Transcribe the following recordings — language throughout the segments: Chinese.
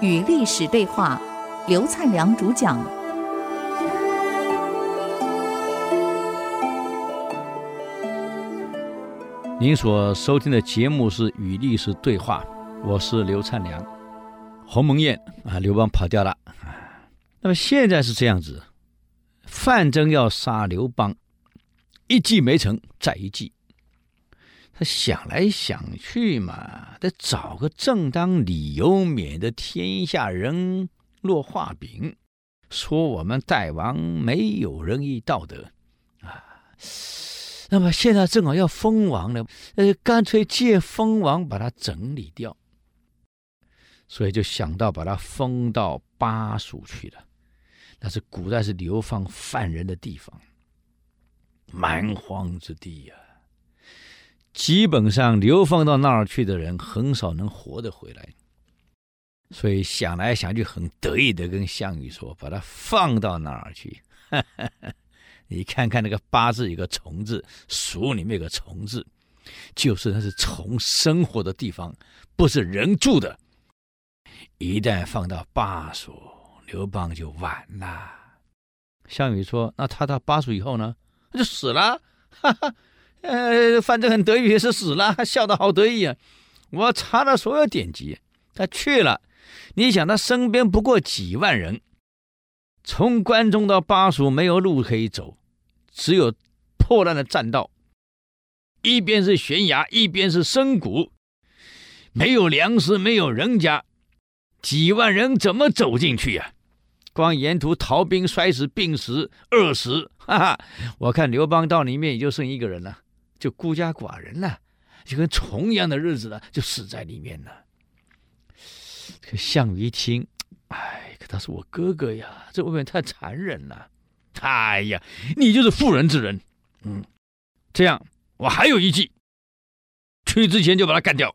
与历史对话，刘灿良主讲。您所收听的节目是《与历史对话》，我是刘灿良。鸿门宴啊，刘邦跑掉了。那么现在是这样子，范增要杀刘邦，一计没成，再一计。他想来想去嘛，得找个正当理由，免得天下人落话柄，说我们代王没有仁义道德啊。那么现在正好要封王了，呃，干脆借封王把他整理掉，所以就想到把他封到巴蜀去了。那是古代是流放犯人的地方，蛮荒之地呀、基本上流放到那儿去的人很少能活得回来，所以想来想去，很得意的跟项羽说：“把他放到那儿去。”你看看那个“巴”字有个“虫”字，“蜀”里面有个“虫”字，就是那是虫生活的地方，不是人住的。一旦放到巴蜀，刘邦就完了。项羽说：“那他到巴蜀以后呢？他就死了。”哈哈。呃，反正很得意，是死了，笑得好得意啊！我查了所有典籍，他去了。你想，他身边不过几万人，从关中到巴蜀没有路可以走，只有破烂的栈道，一边是悬崖，一边是深谷，没有粮食，没有人家，几万人怎么走进去呀？光沿途逃兵摔死、病死、饿死，哈哈！我看刘邦到里面也就剩一个人了。就孤家寡人了，就跟虫一样的日子了，就死在里面了。这个项羽一听，哎，可他是我哥哥呀，这未免太残忍了。哎呀，你就是妇人之仁，嗯，这样我还有一计，去之前就把他干掉。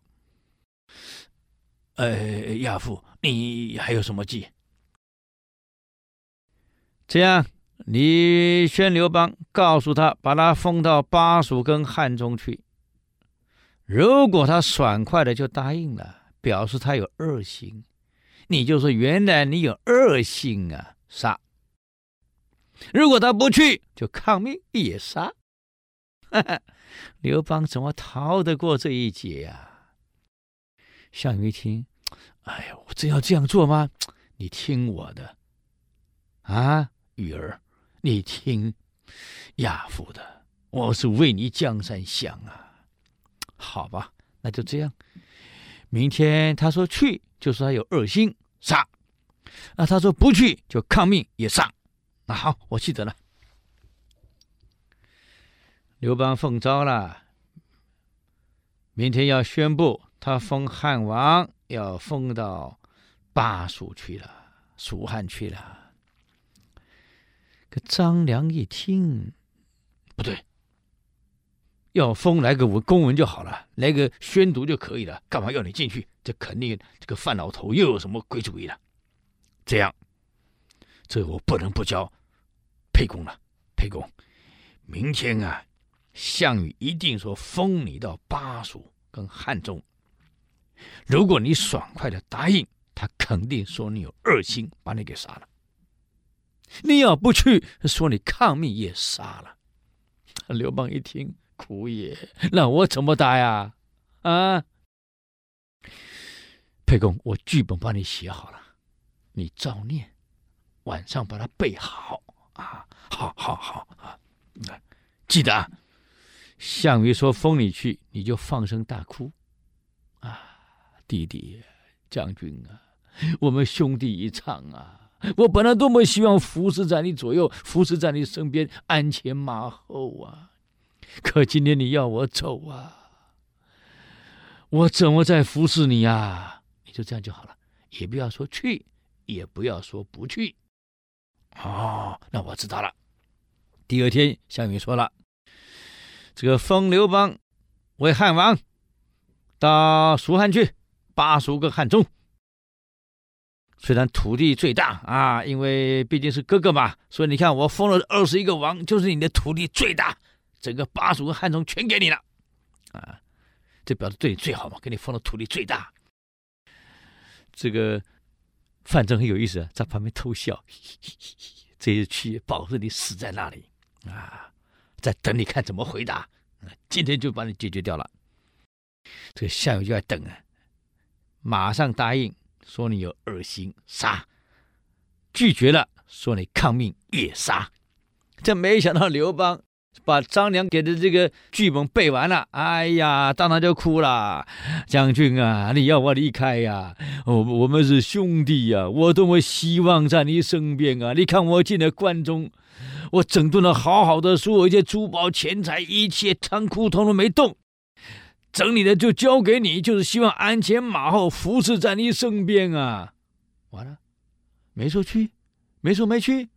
呃，亚父，你还有什么计？这样。你宣刘邦，告诉他，把他封到巴蜀跟汉中去。如果他爽快的就答应了，表示他有二心，你就说原来你有二心啊，杀。如果他不去，就抗命也杀。哈哈，刘邦怎么逃得过这一劫呀？项羽一听，哎呀，我真要这样做吗？你听我的，啊，羽儿。你听，亚父的，我是为你江山想啊。好吧，那就这样。明天他说去，就说他有二心，杀；那他说不去，就抗命也杀。那好，我记得了。刘邦奉召了，明天要宣布他封汉王，要封到巴蜀去了，蜀汉去了。这张良一听，不对，要封来个文公文就好了，来个宣读就可以了，干嘛要你进去？这肯定这个范老头又有什么鬼主意了？这样，这我不能不交沛公了。沛公，明天啊，项羽一定说封你到巴蜀跟汉中，如果你爽快的答应，他肯定说你有二心，把你给杀了。你要不去，说你抗命也杀了。刘邦一听，苦也，那我怎么答呀？啊，沛公，我剧本帮你写好了，你照念，晚上把它背好啊。好，好，好啊，记得啊。项羽说封你去，你就放声大哭啊，弟弟，将军啊，我们兄弟一场啊。我本来多么希望服侍在你左右，服侍在你身边，鞍前马后啊！可今天你要我走啊，我怎么再服侍你呀？你就这样就好了，也不要说去，也不要说不去。哦，那我知道了。第二天，项羽说了：“这个封刘邦为汉王，到蜀汉去，巴蜀跟汉中。”虽然土地最大啊，因为毕竟是哥哥嘛，所以你看我封了二十一个王，就是你的土地最大，整个巴蜀和汉中全给你了，啊，这表示对你最好嘛，给你封的土地最大。这个范增很有意思，在旁边偷笑。这一去，保证你死在那里啊！在等你看怎么回答。今天就把你解决掉了。这个项羽就在等啊，马上答应说你有二心杀，拒绝了说你抗命越杀。这没想到刘邦。把张良给的这个剧本背完了，哎呀，当场就哭了。将军啊，你要我离开呀？我我们是兄弟呀，我多么希望在你身边啊！你看我进了关中，我整顿了好好的，所有一些珠宝钱财，一切仓库统统没动，整理的就交给你，就是希望鞍前马后服侍在你身边啊。完了，没说去，没说没去，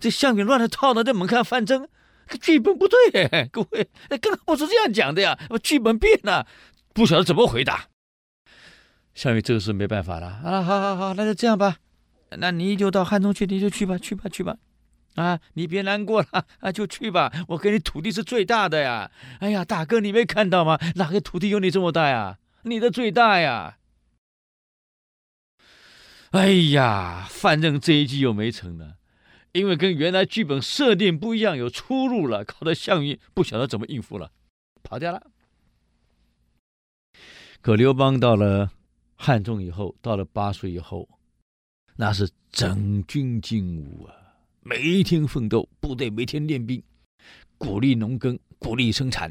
这项羽乱了套了，在门看范增。剧本不对，各位，刚刚不是这样讲的呀？剧本变了，不晓得怎么回答。项羽这个是没办法了啊！好好好，那就这样吧。那你就到汉中去，你就去吧，去吧，去吧。啊，你别难过了啊，就去吧。我给你土地是最大的呀。哎呀，大哥，你没看到吗？哪个土地有你这么大呀？你的最大呀。哎呀，反正这一计又没成了。因为跟原来剧本设定不一样，有出入了，搞得项羽不晓得怎么应付了，跑掉了。可刘邦到了汉中以后，到了巴蜀以后，那是整军经武啊，每一天奋斗，部队每天练兵，鼓励农耕，鼓励生产，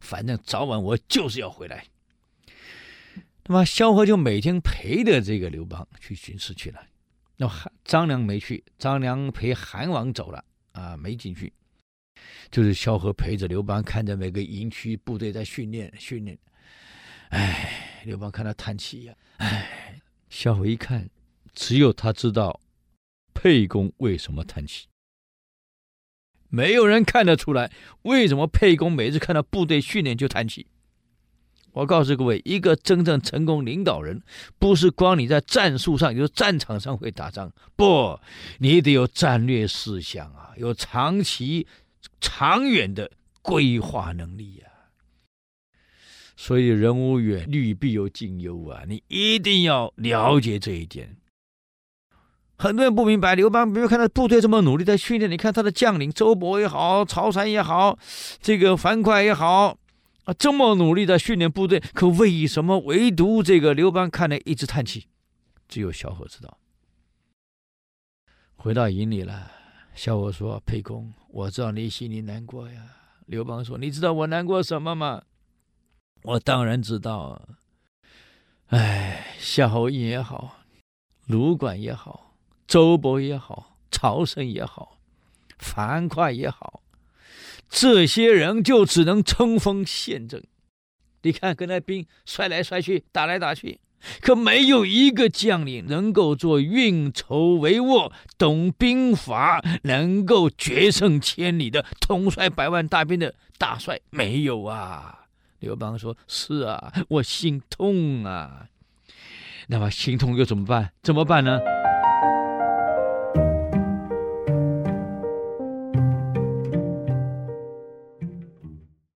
反正早晚我就是要回来。那么萧何就每天陪着这个刘邦去巡视去了。那张良没去，张良陪韩王走了啊，没进去。就是萧何陪着刘邦，看着每个营区部队在训练训练。哎，刘邦看他叹气呀，哎，萧何一看，只有他知道沛公为什么叹气，没有人看得出来为什么沛公每次看到部队训练就叹气。我告诉各位，一个真正成功领导人，不是光你在战术上，就是战场上会打仗，不，你得有战略思想啊，有长期、长远的规划能力呀、啊。所以人无远虑，必有近忧啊，你一定要了解这一点。很多人不明白，刘邦没有看到部队这么努力在训练，你看他的将领周勃也好，曹参也好，这个樊哙也好。啊，这么努力的训练部队，可为什么唯独这个刘邦看了一直叹气？只有萧何知道。回到营里了，萧何说：“沛公，我知道你心里难过呀。”刘邦说：“你知道我难过什么吗？”我当然知道。哎，萧燕也好，卢管也好，周勃也好，曹参也好，樊哙也好。这些人就只能冲锋陷阵，你看，跟那兵摔来摔去，打来打去，可没有一个将领能够做运筹帷幄、懂兵法、能够决胜千里的统帅百万大兵的大帅，没有啊！刘邦说：“是啊，我心痛啊。那么心痛又怎么办？怎么办呢？”